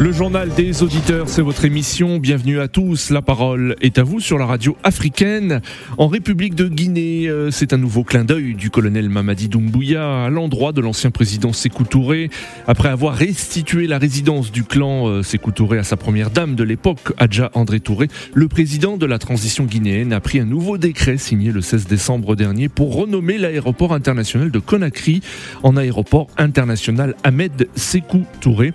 Le journal des auditeurs, c'est votre émission. Bienvenue à tous. La parole est à vous sur la radio africaine. En République de Guinée, euh, c'est un nouveau clin d'œil du colonel Mamadi Doumbouya à l'endroit de l'ancien président Sékou Touré. Après avoir restitué la résidence du clan euh, Sékou Touré à sa première dame de l'époque, Adja André Touré, le président de la transition guinéenne a pris un nouveau décret signé le 16 décembre dernier pour renommer l'aéroport international de Conakry en aéroport international Ahmed Sékou Touré.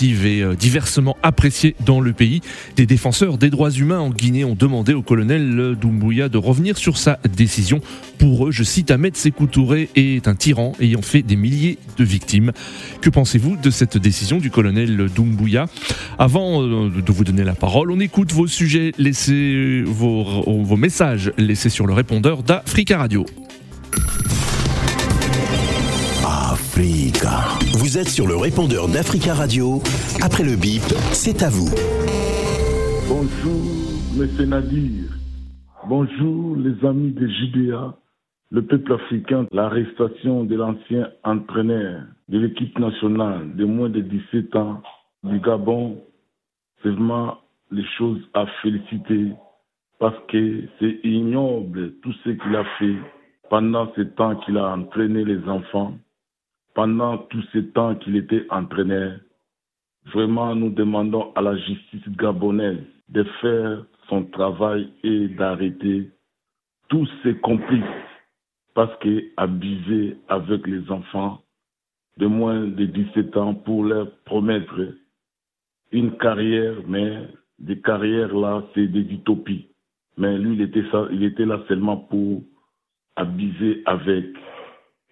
Et euh, diversement appréciée dans le pays. Des défenseurs des droits humains en Guinée ont demandé au colonel Doumbouya de revenir sur sa décision. Pour eux, je cite Ahmed Sékou Touré est un tyran ayant fait des milliers de victimes. Que pensez-vous de cette décision du colonel Doumbouya? Avant euh, de vous donner la parole, on écoute vos sujets, laissez vos, vos messages laissés sur le répondeur d'Africa Radio. Vous êtes sur le répondeur d'Africa Radio. Après le bip, c'est à vous. Bonjour, M. Nadir. Bonjour, les amis de Judéa, le peuple africain. L'arrestation de l'ancien entraîneur de l'équipe nationale de moins de 17 ans du Gabon, c'est vraiment les choses à féliciter parce que c'est ignoble tout ce qu'il a fait pendant ce temps qu'il a entraîné les enfants pendant tout ce temps qu'il était entraîneur, vraiment nous demandons à la justice gabonaise de faire son travail et d'arrêter tous ses complices parce qu'abuser avec les enfants de moins de 17 ans pour leur promettre une carrière, mais des carrières là, c'est des utopies. Mais lui, il était, il était là seulement pour abuser avec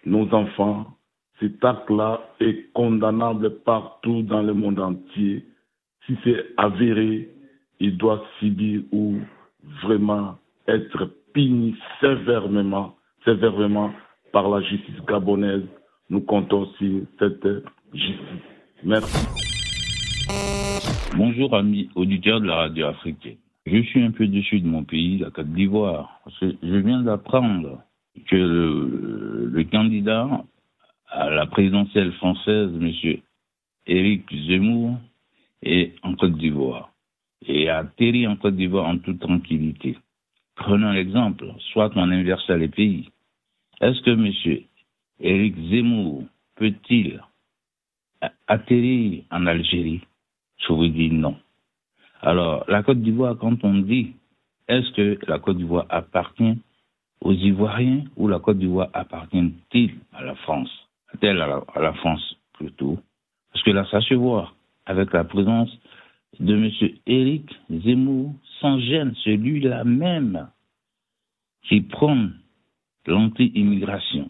nos enfants, cet acte-là est condamnable partout dans le monde entier. Si c'est avéré, il doit subir ou vraiment être puni sévèrement, sévèrement par la justice gabonaise. Nous comptons sur cette justice. Merci. Bonjour amis auditeurs de la radio africaine. Je suis un peu déçu de mon pays, la Côte d'Ivoire. Je viens d'apprendre que le, le, candidat à la présidentielle française, M. Éric Zemmour, est en Côte d'Ivoire et atterri en Côte d'Ivoire en toute tranquillité. Prenons l'exemple, soit on inverse les pays. Est-ce que M. Éric Zemmour peut-il atterrir en Algérie? Je vous dis non. Alors, la Côte d'Ivoire, quand on dit est-ce que la Côte d'Ivoire appartient aux Ivoiriens ou la Côte d'Ivoire appartient-il à la France? Telle à la, France plutôt, parce que là, ça se voit avec la présence de M. Éric Zemmour, sans gêne, celui-là même qui prend l'anti-immigration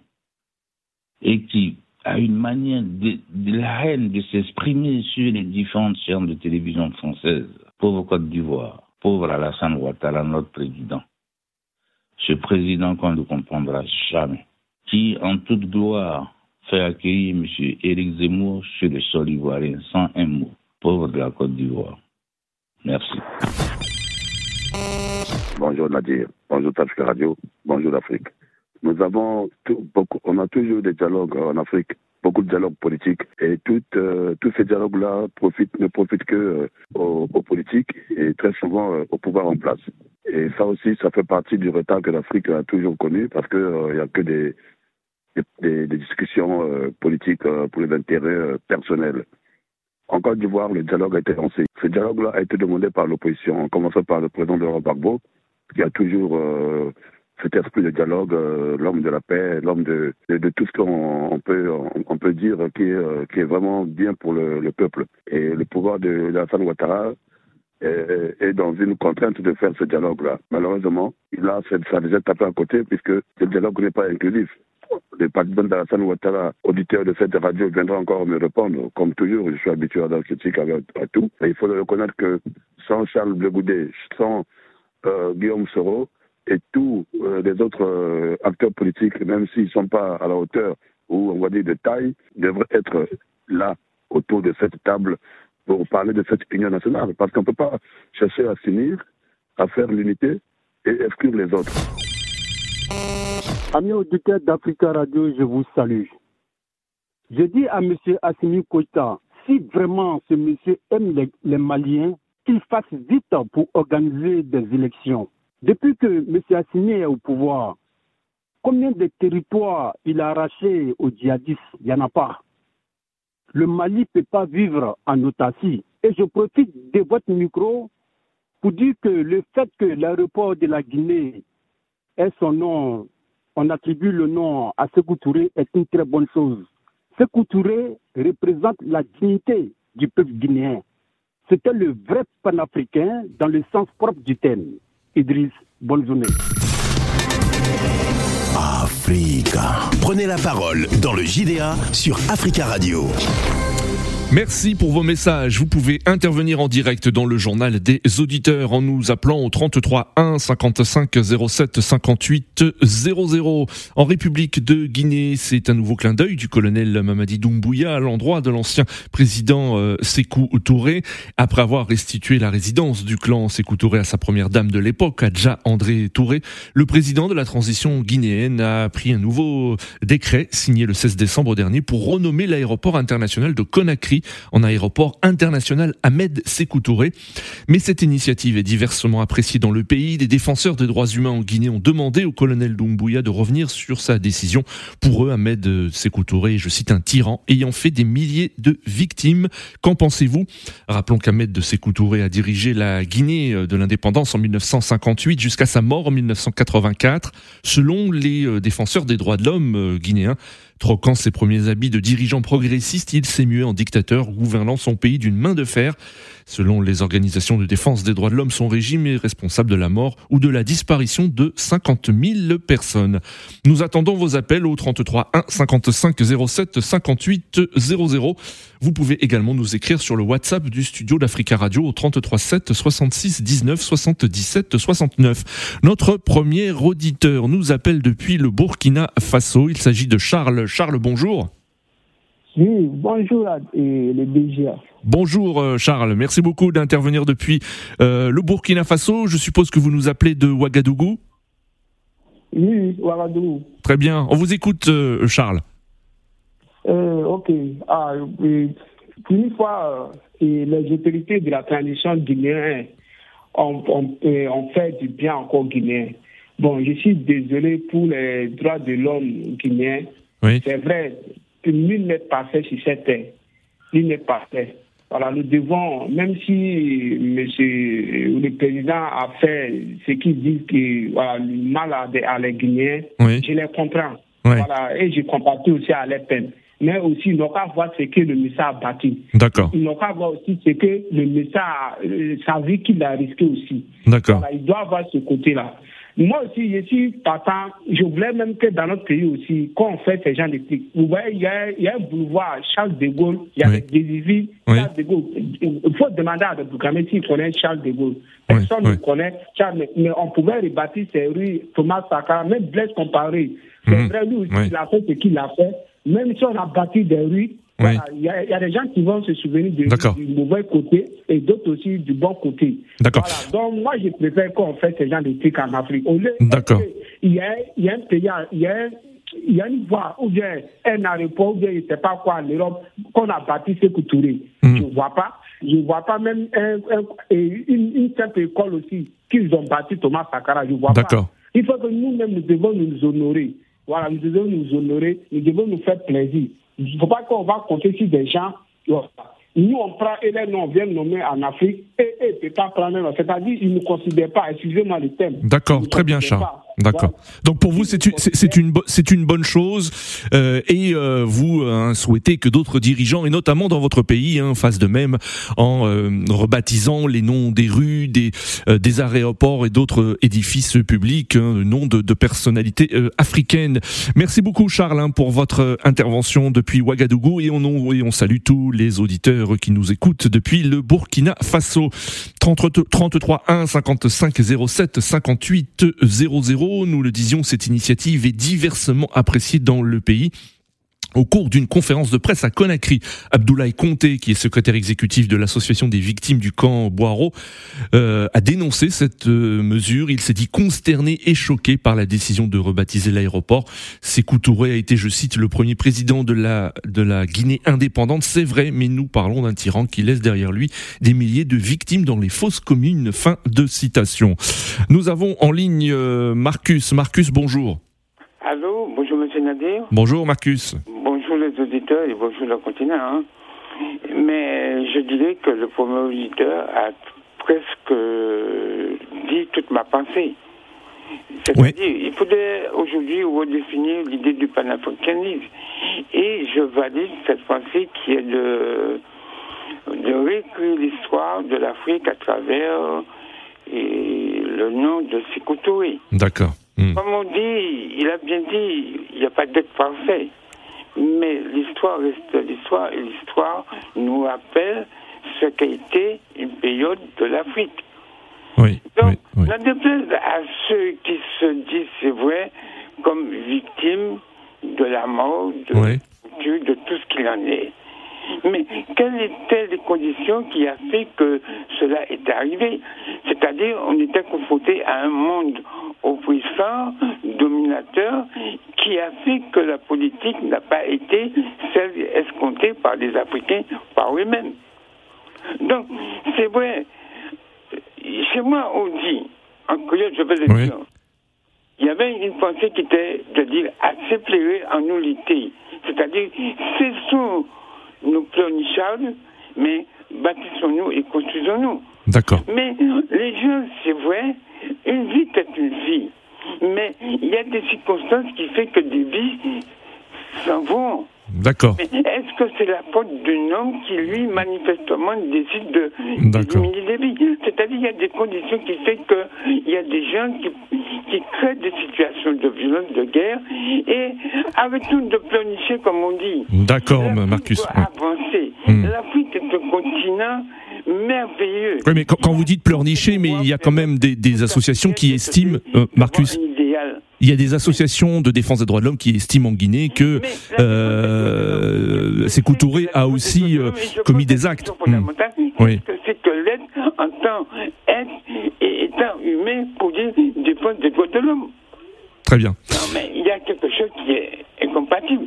et qui a une manière de, la haine de s'exprimer sur les différentes chaînes de télévision françaises. Pauvre Côte d'Ivoire, pauvre Alassane Ouattara, notre président. Ce président qu'on ne comprendra jamais, qui en toute gloire fait accueillir M. Éric Zemmour sur le sol ivoirien sans un mot. Pauvre de la Côte d'Ivoire. Merci. Bonjour Nadir, bonjour Afrique Radio, bonjour l'Afrique. Nous avons beaucoup, on a toujours des dialogues en Afrique, beaucoup de dialogues politiques et tout, euh, tous ces dialogues-là ne profitent que euh, aux, politiques et très souvent euh, au pouvoir en place. Et ça aussi, ça fait partie du retard que l'Afrique a toujours connu parce qu'il n'y a que des, des, discussions euh, politiques euh, pour les intérêts euh, personnels. En Côte d'Ivoire, le dialogue a été lancé. Ce dialogue-là a été demandé par l'opposition, en commençant par le président de l'Europe Gbagbo, qui a toujours cet esprit de dialogue, l'homme de la paix, l'homme de, de, tout ce qu'on peut, dire qui est, vraiment bien pour le, peuple. Et le pouvoir de Alassane Ouattara est, dans une contrainte de faire ce dialogue-là. Malheureusement, il a, ça a déjà à côté puisque ce dialogue n'est pas inclusif le président d'Alassane Ouattara, auditeur de cette radio, viendra encore me répondre. Comme toujours, je suis habitué à la critique à, tout. Il faut reconnaître que sans Charles Blegoudet, sans euh, Guillaume Soro et tous euh, les autres euh, acteurs politiques, même s'ils ne sont pas à la hauteur ou on va dire de taille, devraient être là autour de cette table pour parler de cette union nationale. Parce qu'on ne peut pas chercher à s'unir, à faire l'unité et exclure les autres. Amis auditeurs d'Africa Radio, je vous salue. Je dis à M. Assimi Koïta, si vraiment ce monsieur aime les, Maliens, qu'il fasse vite pour organiser des élections. Depuis que M. Assimi est au pouvoir, combien de territoires il a arrachés aux djihadistes Il n'y en a pas. Le Mali ne peut pas vivre en autarcie. Et je profite de votre micro pour dire que le fait que l'aéroport de la Guinée ait son nom, on attribue le nom à Sekou Touré est une très bonne chose. Sekou Touré représente la dignité du peuple guinéen. C'était le vrai panafricain dans le sens propre du terme. Idriss, bonne journée. Africa. Prenez la parole dans le JDA sur Africa Radio. Merci pour vos messages. Vous pouvez intervenir en direct dans le journal des auditeurs en nous appelant au 33 1 55 07 58 00. En République de Guinée, c'est un nouveau clin d'œil du colonel Mamadi Doumbouya à l'endroit de l'ancien président euh, Sékou Touré. Après avoir restitué la résidence du clan Sékou Touré à sa première dame de l'époque, Adja André Touré, le président de la transition guinéenne a pris un nouveau décret signé le 16 décembre dernier pour renommer l'aéroport international de Conakry en aéroport international Ahmed Sékou Touré. Mais cette initiative est diversement appréciée dans le pays. Des défenseurs des droits humains en Guinée ont demandé au colonel Doumbouya de revenir sur sa décision. Pour eux, Ahmed Sékou Touré je cite, un tyran ayant fait des milliers de victimes. Qu'en pensez-vous? Rappelons qu'Ahmed Sékou Touré a dirigé la Guinée de l'indépendance en 1958 jusqu'à sa mort en 1984. Selon les euh, défenseurs des droits de l'homme euh, guinéens, Troquant ses premiers habits de dirigeant progressiste, il s'est mué en dictateur, gouvernant son pays d'une main de fer. Selon les organisations de défense des droits de l'homme, son régime est responsable de la mort ou de la disparition de 50 000 personnes. Nous attendons vos appels au 33 1 55 07 58 00. Vous pouvez également nous écrire sur le WhatsApp du studio d'Africa Radio au 33 7 66 19 77 69. Notre premier auditeur nous appelle depuis le Burkina Faso. Il s'agit de Charles. Charles, bonjour. Oui, bonjour les BGA. Bonjour euh, Charles, merci beaucoup d'intervenir depuis euh, le Burkina Faso. Je suppose que vous nous appelez de Ouagadougou Oui, Ouagadougou. Très bien, on vous écoute euh, Charles. ok, ah, une fois, les autorités de la transition guinéenne ont, fait du bien encore guinéen. Bon, je suis désolé pour les droits de l'homme guinéen. Oui. C'est vrai, nul n'est parfait sur cette terre. Nul n'est parfait. Voilà, nous devons, même si monsieur, le président a fait ce qu'il dit que voilà, le mal à, les Guinéens, je les comprends. Voilà, et je compatis aussi à les peines. Mais aussi, ils n'ont qu'à voir ce que le message a bâti. D'accord. Ils n'ont qu'à voir aussi ce que le message, euh, sa vie qu'il a risqué aussi. D'accord. Voilà, il doit avoir ce côté-là. Moi aussi, je suis partant. Je voulais même que dans notre pays aussi, quand on fait ces gens de trucs, vous voyez, il y, a, il y a un boulevard Charles de Gaulle, il y a des villes Charles de Gaulle. Il faut demander à des s'ils connaissent Charles de Gaulle. Personne ne connaît Charles, mais on pouvait rebâtir ces rues, Thomas Sankara, même Blaise Comparé. C'est mhm. vrai, lui aussi, il a fait ce qu'il a fait. Même si on a bâti des rues, il y, a des gens qui vont se souvenir du, mauvais côté et d'autres aussi du bon côté. D'accord. Donc, moi, je préfère qu'on fasse ce genre de trucs en Afrique. Il y a, y a un pays, il y a, il y a une voie, ou bien un aéroport, ou bien je ne sais pas quoi en Europe, qu'on a bâti ce Touré. Mm. Je ne vois pas. Je ne vois pas même un, une, une, simple école aussi qu'ils ont bâti Thomas Sankara. Je ne vois pas. Il faut que nous-mêmes, nous devons nous honorer. Voilà, nous devons nous honorer, nous devons nous faire plaisir. Il ne faut pas qu'on va compter sur des gens. Nous, on prend et les noms viennent nommer en Afrique et eux ne peuvent pas prendre. C'est-à-dire qu'ils ne considèrent pas, excusez-moi le thème. D'accord, très bien, Charles. D'accord. Donc pour vous, c'est une, c'est une, une bonne chose euh, et euh, vous hein, souhaitez que d'autres dirigeants, et notamment dans votre pays, hein, fassent de même en euh, rebaptisant les noms des rues, des, euh, des aéroports et d'autres édifices publics, hein, le nom de, de personnalités euh, africaines. Merci beaucoup Charles hein, pour votre intervention depuis Ouagadougou et on, et on salue tous les auditeurs qui nous écoutent depuis le Burkina Faso. 33 1 55 07 58 00 nous le disions, cette initiative est diversement appréciée dans le pays. Au cours d'une conférence de presse à Conakry, Abdoulaye Conté, qui est secrétaire exécutif de l'association des victimes du camp Boiro, euh, a dénoncé cette euh, mesure. Il s'est dit consterné et choqué par la décision de rebaptiser l'aéroport. Sékou Touré a été, je cite, le premier président de la, de la Guinée indépendante. C'est vrai, mais nous parlons d'un tyran qui laisse derrière lui des milliers de victimes dans les fausses communes. Fin de citation. Nous avons en ligne euh, Marcus. Marcus, bonjour. Allô, bonjour Monsieur Nadir. Bonjour Marcus les auditeurs et bonjour le continent. Hein. Mais je dirais que le premier auditeur a presque dit toute ma pensée. C'est-à-dire, il faudrait aujourd'hui redéfinir l'idée du panafricanisme. Et je valide cette pensée qui est de, de réécrire l'histoire de l'Afrique à travers et le nom de Sékou D'accord. Hmm. Comme on dit, il a bien dit, il n'y a pas d'être parfait. Mais l'histoire reste l'histoire et l'histoire nous rappelle ce qu'a été une période de l'Afrique. Oui, Donc, oui, la déplaise à ceux qui se disent, c'est vrai, comme victimes de la mort, de, de tout ce qu'il en est. Mais quelles étaient les conditions qui a fait que cela est arrivé? C'est-à-dire, on était confronté à un monde oppressant, dominateur, qui a fait que la politique n'a pas été celle escomptée par les Africains, par eux-mêmes. Donc, c'est vrai, chez moi, on dit, en créole, je vais le dire, il y avait une pensée qui était de dire accepter en nullité. C'est-à-dire, cessons nos pleurnichards, mais bâtissons-nous et construisons-nous. D'accord. Mais les gens, c'est vrai, une vie est une vie. Mais il y a des circonstances qui font que des vies s'en vont. D'accord. Est-ce que c'est la faute d'un homme qui, lui, manifestement, décide de diminuer des vies? C'est-à-dire qu'il y a des conditions qui font qu'il y a des gens qui, qui, créent des situations de violence, de guerre, et arrêtons de pleurnicher, comme on dit. D'accord, Marcus. avancer. Hmm. L'Afrique est un continent merveilleux. Oui, mais quand, vous dites pleurnicher, mais il y a quand même des, associations qui estiment, euh, Marcus, il y a des associations de défense des droits de l'homme qui estiment en Guinée que euh, Sékou Touré a aussi euh, commis des actes. Hmm. Oui. C'est que l'aide en tant et étant humain pour défendre des droits de l'homme. Très bien. Non, mais il y a quelque chose qui est incompatible.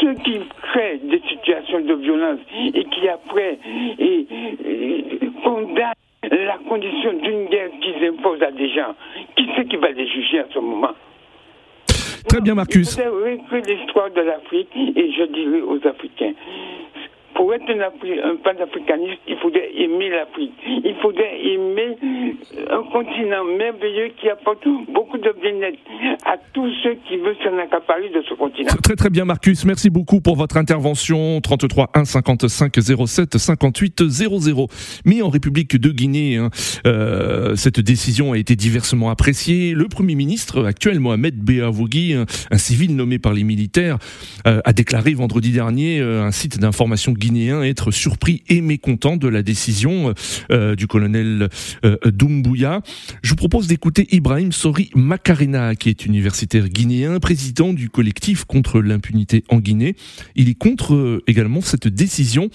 Ceux qui créent des situations de violence et qui après et, condamnent la condition d'une guerre qu'ils imposent à des gens, qui c'est qui va les juger à ce moment? Très bien, Marcus. Je l'histoire de l'Afrique et je dirais aux Africains pour être un, panafricaniste, il faudrait aimer l'Afrique. Il faudrait aimer un continent merveilleux qui apporte beaucoup de bien-être à tous ceux qui veulent s'en accaparer de ce continent. Très très bien Marcus, merci beaucoup pour votre intervention. 33 1 55 07 58 00. Mais en République de Guinée, hein, euh, cette décision a été diversement appréciée. Le Premier ministre actuel, Mohamed Beavogui, un, civil nommé par les militaires, euh, a déclaré vendredi dernier euh, un site d'information guinéen être surpris et mécontent de la décision euh, du colonel euh, Doumbouya. Je vous propose d'écouter Ibrahim Sori Makarena, qui est universitaire guinéen, président du collectif contre l'impunité en Guinée. Il est contre euh, également cette décision,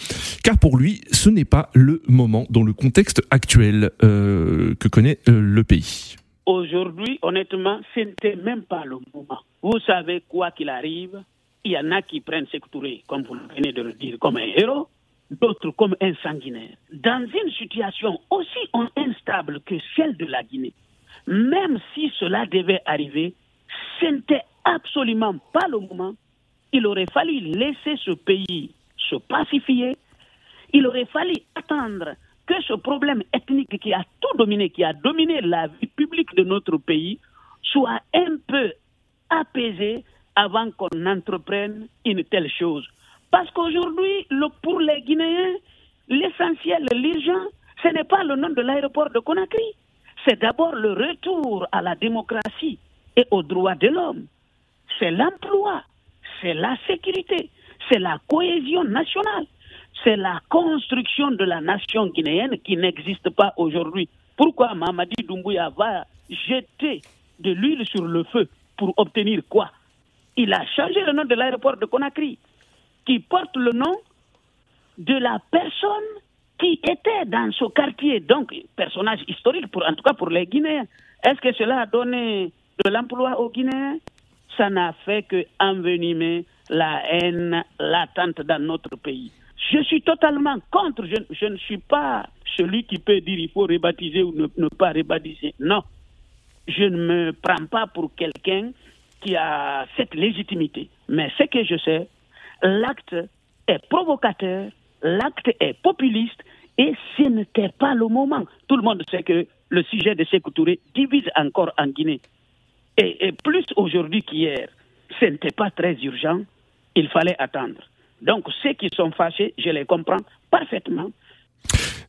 car pour lui, ce n'est pas le moment dans le contexte actuel que connaît le pays. Aujourd'hui, honnêtement, ce n'était même pas le moment. Vous savez, quoi qu'il arrive, il y en a qui prennent Sekou comme vous venez de le dire, comme un héros, d'autres comme un sanguinaire. Dans une situation aussi instable que celle de la Guinée, même si cela devait arriver, ce n'était absolument pas le moment. Il aurait fallu laisser ce pays se pacifier. Il aurait fallu attendre que ce problème ethnique qui a tout dominé, qui a dominé la vie publique de notre pays, soit un peu apaisé avant qu'on entreprenne une telle chose. Parce qu'aujourd'hui, pour les Guinéens, l'essentiel, l'urgent, ce n'est pas le nom de l'aéroport de Conakry. C'est d'abord le retour à la démocratie et aux droits de l'homme. C'est l'emploi, c'est la sécurité, c'est la cohésion nationale, c'est la construction de la nation guinéenne qui n'existe pas aujourd'hui. Pourquoi Mamadi Doumbouya va jeter de l'huile sur le feu pour obtenir quoi? Il a changé le nom de l'aéroport de Conakry. qui porte le nom de la personne qui était dans ce quartier, donc personnage historique, pour, en tout cas pour les Guinéens. Est-ce que cela a donné de l'emploi aux Guinéens? Ça n'a fait que envenimer la haine latente dans notre pays. Je suis totalement contre. Je, ne suis pas celui qui peut dire il faut rebaptiser ou ne, ne pas rebaptiser. Non. Je ne me prends pas pour quelqu'un qui a cette légitimité. Mais ce que je sais, l'acte est provocateur, l'acte est populiste et ce n'était pas le moment. Tout le monde sait que le sujet de Sékou Touré divise encore en Guinée. Et, plus aujourd'hui qu'hier, ce n'était pas très urgent, il fallait attendre. Donc ceux qui sont fâchés, je les comprends parfaitement.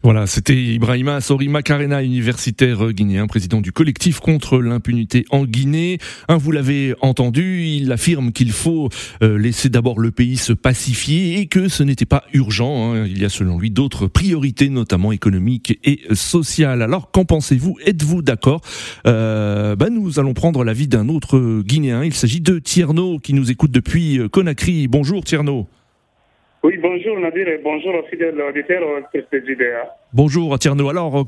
Voilà, c'était Ibrahima Assori Macarena, universitaire guinéen, président du collectif contre l'impunité en Guinée. vous l'avez entendu, il affirme qu'il faut euh, laisser d'abord le pays se pacifier et que ce n'était pas urgent. Hein. Il y a selon lui d'autres priorités, notamment économiques et sociales. Alors, qu'en pensez-vous? Êtes-vous d'accord? Euh, ben, Nous allons prendre l'avis d'un autre Guinéen. Il s'agit de Tierno qui nous écoute depuis Conakry. Bonjour Tierno. Oui, bonjour Nadir et bonjour aux fidèles auditeurs de JDA. Bonjour Tierno. Alors,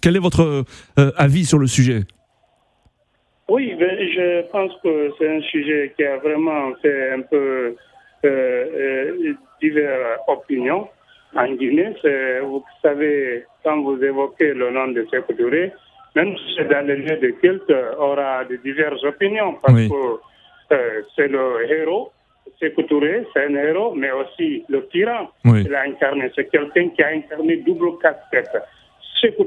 quel est votre euh, avis sur le sujet? Oui, ben, je pense que c'est un sujet qui a vraiment fait un peu euh, euh diverses opinions en Guinée. Vous savez, quand vous évoquez le nom de Sekou Touré, même si c'est dans les lieux de culte, aura de diverses opinions parce que euh, c'est le héros Touré, c'est un héros, mais aussi le tyran qu'il a incarné. C'est quelqu'un qui a incarné double casquette.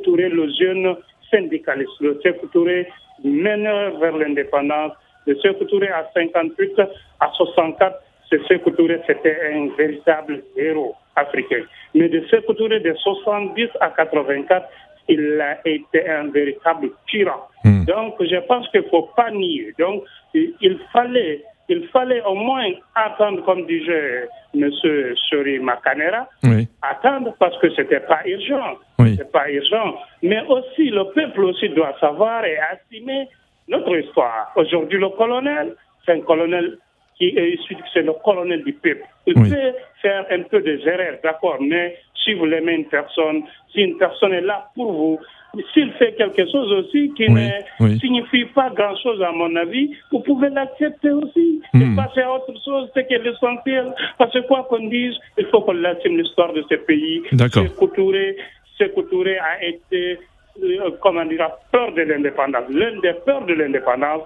Touré, le jeune syndicaliste, le Touré, meneur vers l'indépendance. Le Touré à 58, à 64, ce Sékou Touré, c'était un véritable héros africain. Mais de Sékou Touré de 70 à 84, il a été un véritable tyran. Hmm. Donc, je pense qu'il ne faut pas nier. Donc, il fallait il fallait au moins attendre, comme disait M. Sori Makanera, attendre parce que ce n'était pas urgent. pas urgent. Mais aussi, le peuple aussi doit savoir et estimer notre histoire. Aujourd'hui, le colonel, c'est un colonel qui est issu, c'est le colonel du peuple. Il peut faire un peu des erreurs, d'accord, mais si vous l'aimez une personne, si une personne est là pour vous, s'il fait quelque chose aussi qui ne signifie pas grand-chose à mon avis, vous pouvez l'accepter aussi et hmm. passer à autre chose, c'est est l'essentiel. Parce que quoi qu'on dise, il faut qu'on assume l'histoire de ce pays. D'accord. Ce Touré a été, euh, comment dire, peur de l'indépendance. L'un des peurs de l'indépendance,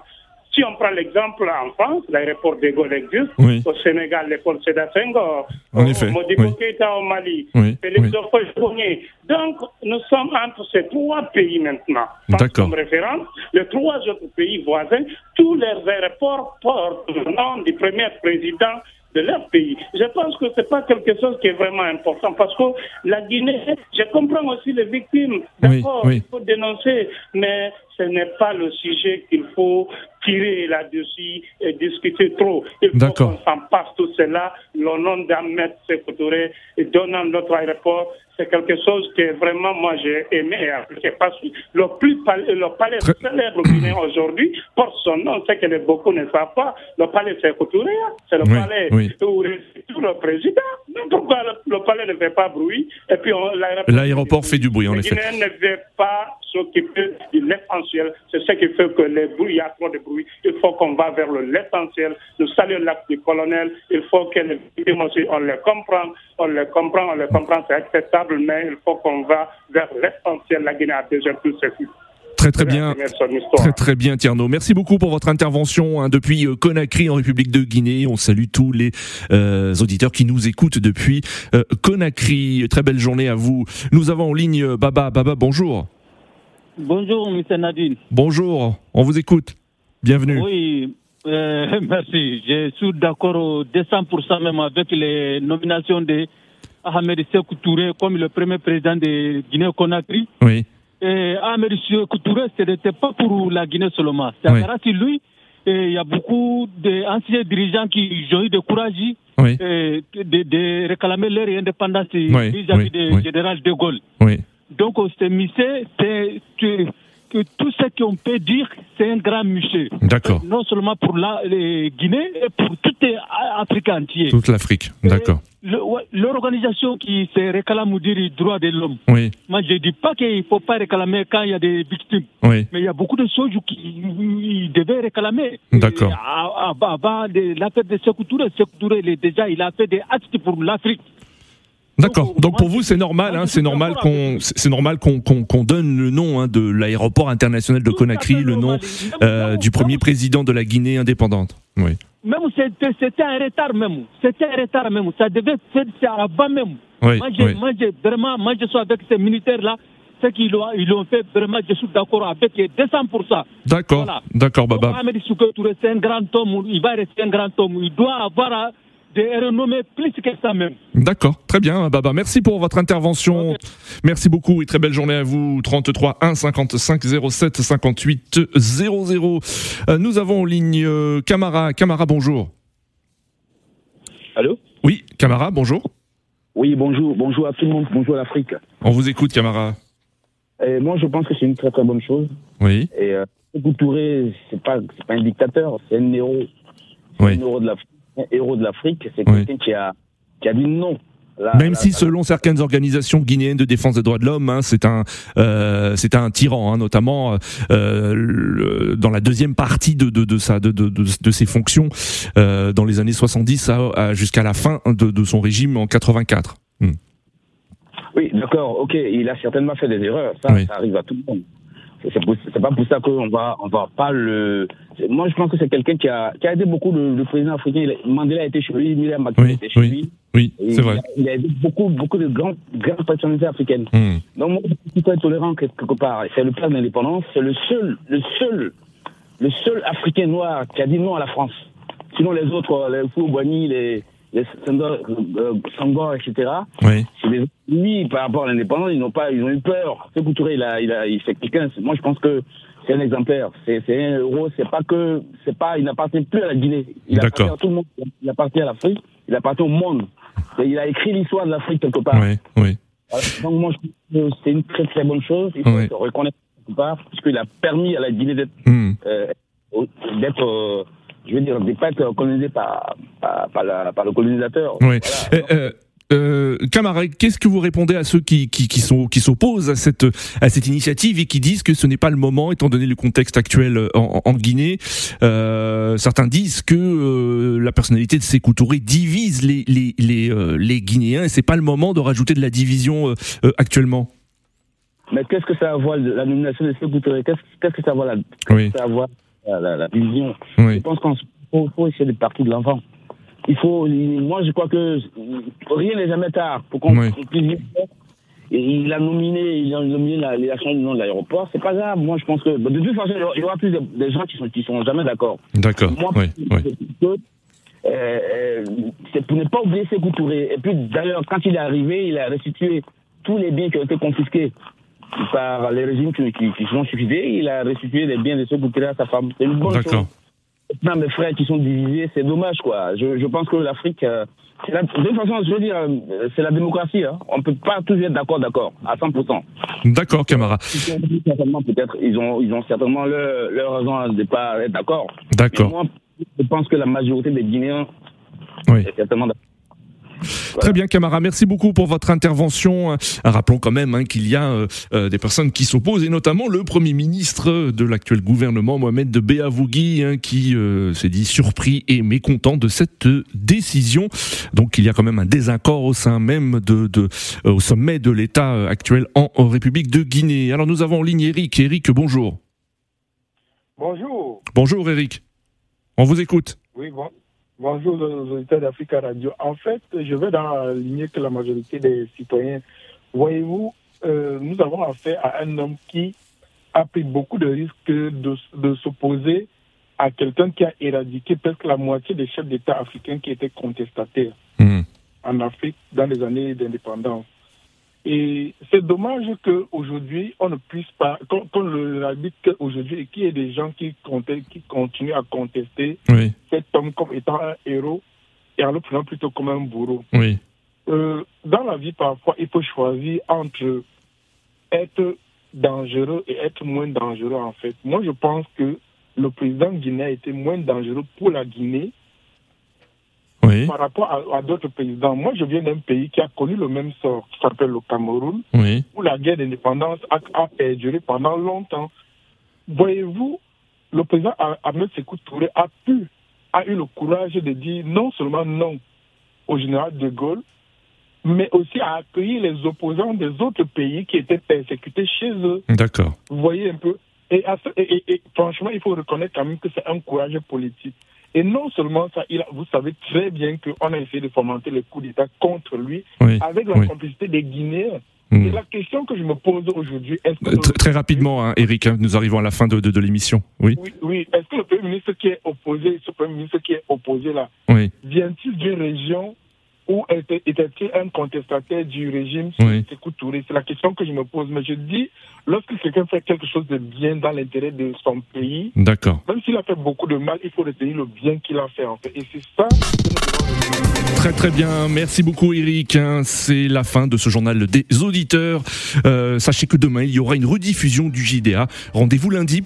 si on prend l'exemple en France, l'aéroport de Gaulle existe, au Sénégal, l'école Seda Senghor, au Modibo Keita au Mali, Félix oui. Donc, nous sommes entre ces trois pays maintenant. Comme référence, les trois autres pays voisins, tous leurs aéroports portent le nom du premier président de leur pays. Je pense que ce n'est pas quelque chose qui est vraiment important parce que la Guinée, je comprends aussi les victimes, d'accord, il faut dénoncer, mais ce n'est pas le sujet qu'il faut tirer là-dessus et discuter trop. Il faut qu'on s'en passe tout cela, le nom d'Ahmed Sekotouré et donnant notre aéroport c'est quelque chose que vraiment moi j'ai aimé et apprécié. Parce que le, plus le palais célèbre guinéen aujourd'hui porte son nom, c'est que beaucoup ne savent pas. Le palais c'est Touré, c'est le palais où réside le président. Pourquoi le, palais ne fait pas bruit? Et puis l'aéroport fait du bruit en effet. Les ne veut pas s'occuper de l'essentiel. C'est ce qui fait que les bruits, il y a trop de bruit. Il faut qu'on va vers l'essentiel. Nous saluons l'acte du colonel. Il faut que les victimes aussi, on les comprend, on les comprend, on les comprend, c'est acceptable, mais il faut qu'on va vers l'essentiel. La Guinée a déjà tout ceci. Très très bien, très très bien Tierno. Merci beaucoup pour votre intervention hein, depuis euh, Conakry en République de Guinée. On salue tous les euh, auditeurs qui nous écoutent depuis euh, Conakry. Très belle journée à vous. Nous avons en ligne Baba. Baba, bonjour. Bonjour, M. Nadine. Bonjour, on vous écoute. Bienvenue. Oui, euh, merci. Je suis d'accord au 200% même avec les nominations de Ahmed Sekou Touré comme le premier président de Guinée-Conakry. Oui. Et Ahmed Sekou Touré, ce n'était pas pour la Guinée seulement. C'est oui. grâce à lui. Il y a beaucoup d'anciens dirigeants qui ont eu de courage de, de, réclamer leur indépendance vis-à-vis du général de Gaulle. Oui. Donc, c'est Missé, c'est que tout ce qu'on peut dire, c'est un grand monsieur. D'accord. Non seulement pour la Guinée, mais pour toute l'Afrique entière. Toute l'Afrique, d'accord. L'organisation qui se réclame dire les droits de l'homme. Oui. Moi, je ne dis pas qu'il ne faut pas réclamer quand il y a des victimes. Oui. Mais il y a beaucoup de choses qui devaient réclamer. D'accord. Avant l'affaire de Sekou Touré, Sekou Touré, il, déjà, il a fait des actes pour l'Afrique. D'accord. Donc pour vous c'est normal, hein, c'est normal qu'on c'est normal qu'on qu'on donne le nom hein, de l'aéroport international de Conakry, le nom euh, du premier président de la Guinée indépendante. Oui. Même c'était un retard même, c'était un retard même, ça devait faire avant même. Oui, moi, je, moi vraiment, moi je suis avec ces militaires là. Ce qu'ils ont, ils ont fait, vraiment, je suis d'accord avec les 200%. D'accord, voilà. d'accord, Baba. Touré, c'est un grand homme, il va rester un grand homme, il doit avoir des renommées plus que ça même. D'accord, très bien, Baba. Merci pour votre intervention. Merci beaucoup et très belle journée à vous. 33 1 55 07 58 00. nous avons en ligne euh, Camara. Camara, bonjour. Allô Oui, Camara, bonjour. Oui, bonjour. Bonjour à tout le monde. Bonjour à l'Afrique. On vous écoute, Camara. Et moi, je pense que c'est une très très bonne chose. Oui. Et euh, Touré, c'est pas, pas un dictateur, c'est un héros. Oui. Un héros de l'Afrique héros de l'Afrique, c'est quelqu'un qui, a, qui a dit non. Même si, selon certaines organisations guinéennes de défense des droits de l'homme, hein, c'est un, euh, c'est un tyran, hein, notamment euh, le, dans la deuxième partie de, de, de, sa, de, de, de, ses fonctions euh, dans les années 70 jusqu'à la fin de, de son régime en 84. Hmm. Oui, d'accord, ok, il a certainement fait des erreurs, ça, ça arrive à tout le monde. C'est pas pour ça qu'on va, on va pas le. Moi, je pense que c'est quelqu'un qui a, qui a aidé beaucoup le, président africain. Mandela a été chez lui, Miriam Makeba a été chez lui. Oui, c'est vrai. Il a, aidé beaucoup, beaucoup de grandes, grandes personnalités africaines. Hmm. Donc, moi, je suis tolérant quelque part. C'est le père de l'indépendance. C'est le seul, le seul, le seul Africain noir qui a dit non à la France. Sinon, les autres, les Fourbani, les, les Sangor, etc. Oui. lui, par rapport à l'indépendance, ils n'ont pas, ils ont eu peur. Ce Touré, il a, il a, il fait quelqu'un. Moi, je pense que c'est un exemplaire. C'est, c'est un héros. C'est pas que, c'est pas, il n'appartient plus à la Guinée. Il appartient à tout le monde. Il appartient à l'Afrique. Il appartient au monde. il a écrit l'histoire de l'Afrique quelque part. Oui, oui. Donc moi, je pense que c'est une très très bonne chose. Il faut se reconnaître quelque part, puisqu'il a permis à la Guinée d'être, hmm. euh, d'être euh, je veux dire, ne pas être colonisé par, par, par, le colonisateur. Oui. Euh, euh, euh qu'est-ce que vous répondez à ceux qui, qui, qui sont qui s'opposent à cette à cette initiative et qui disent que ce n'est pas le moment, étant donné le contexte actuel en, en Guinée euh, Certains disent que euh, la personnalité de Sékou Touré divise les les les, euh, les Guinéens et c'est pas le moment de rajouter de la division actuellement. Mais qu'est-ce que ça voit la nomination de Sékou Touré? Qu'est-ce que ça voit là oui. La, la, vision. Oui. Je pense qu'il faut, faut, essayer de partir de l'enfant. Il faut, moi, je crois que rien n'est jamais tard pour qu'on oui. puisse il a nominé, il a nominé l'élection du nom de l'aéroport. C'est pas grave. Moi, je pense que de toute façon, il y aura plus de, gens qui sont qui sont jamais d'accord. D'accord. Moi, oui, oui. Euh, c'est pour ne pas oublier ses Touré. Et puis, d'ailleurs, quand il est arrivé, il a restitué tous les biens qui ont été confisqués par les régimes qui, qui, qui sont succédés. Il a restitué les biens de ceux qui à sa femme. C'est une bonne chose. Maintenant, mes frères qui sont divisés, c'est dommage, quoi. Je, je pense que l'Afrique, euh, de toute façon, je veux dire, euh, c'est la démocratie. Hein. On ne peut pas toujours être d'accord, d'accord, à 100%. D'accord, camarade. Certainement, peut-être, ils ont, ils ont certainement leur, leur raison de ne pas être d'accord. D'accord. Moi, je pense que la majorité des Guinéens oui. est certainement d'accord. Très bien, Camara. Merci beaucoup pour votre intervention. Rappelons quand même hein, qu'il y a euh, euh, des personnes qui s'opposent, et notamment le Premier ministre de l'actuel gouvernement, Mohamed de Béavougui, hein, qui euh, s'est dit surpris et mécontent de cette décision. Donc il y a quand même un désaccord au sein même de, de au sommet de l'État actuel en, République de Guinée. Alors nous avons en ligne Eric. Eric, bonjour. Bonjour. Bonjour Eric. On vous écoute. Oui, bon. Bonjour aux auditeurs d'Africa Radio. En fait, je vais dans la lignée que la majorité des citoyens. Voyez-vous, euh, nous avons affaire à un homme qui a pris beaucoup de risques de, de s'opposer à quelqu'un qui a éradiqué presque la moitié des chefs d'État africains qui étaient contestataires mmh. en Afrique dans les années d'indépendance. Et c'est dommage qu'aujourd'hui, on ne puisse pas, qu'on le habite qu'aujourd'hui, et qu'il y ait des gens qui, qui continuent à contester oui. cet homme comme étant un héros et en le prenant plutôt comme un bourreau. Oui. Euh, dans la vie, parfois, il faut choisir entre être dangereux et être moins dangereux en fait. Moi, je pense que le président guinéen a été moins dangereux pour la Guinée par rapport à, d'autres présidents. Moi, je viens d'un pays qui a connu le même sort, qui s'appelle le Cameroun, où la guerre d'indépendance a, a perduré pendant longtemps. Voyez-vous, le président Ahmed Sekou Touré a pu, a eu le courage de dire non seulement non au général de Gaulle, mais aussi à accueillir les opposants des autres pays qui étaient persécutés chez eux. D'accord. Vous voyez un peu et, et, franchement, il faut reconnaître quand même que c'est un courage politique. Et non seulement ça, il vous savez très bien qu'on a essayé de fomenter le coup d'État contre lui avec la complicité des Guinéens. Hmm. Et la question que je me pose aujourd'hui, est-ce que... Très, très rapidement, hein, Eric, hein, nous arrivons à la fin de, de, l'émission. Oui, oui, oui. Est-ce que le Premier ministre qui est opposé, ce Premier ministre qui est opposé là, vient-il d'une région ou était-il un contestataire du régime oui. C'est la question que je me pose. Mais je dis, lorsque quelqu'un fait quelque chose de bien dans l'intérêt de son pays, même s'il a fait beaucoup de mal, il faut retenir le bien qu'il a fait. En fait. Et c'est ça Très très bien, merci beaucoup Eric. Hein. C'est la fin de ce journal des auditeurs. Euh, sachez que demain il y aura une rediffusion du JDA. Rendez-vous lundi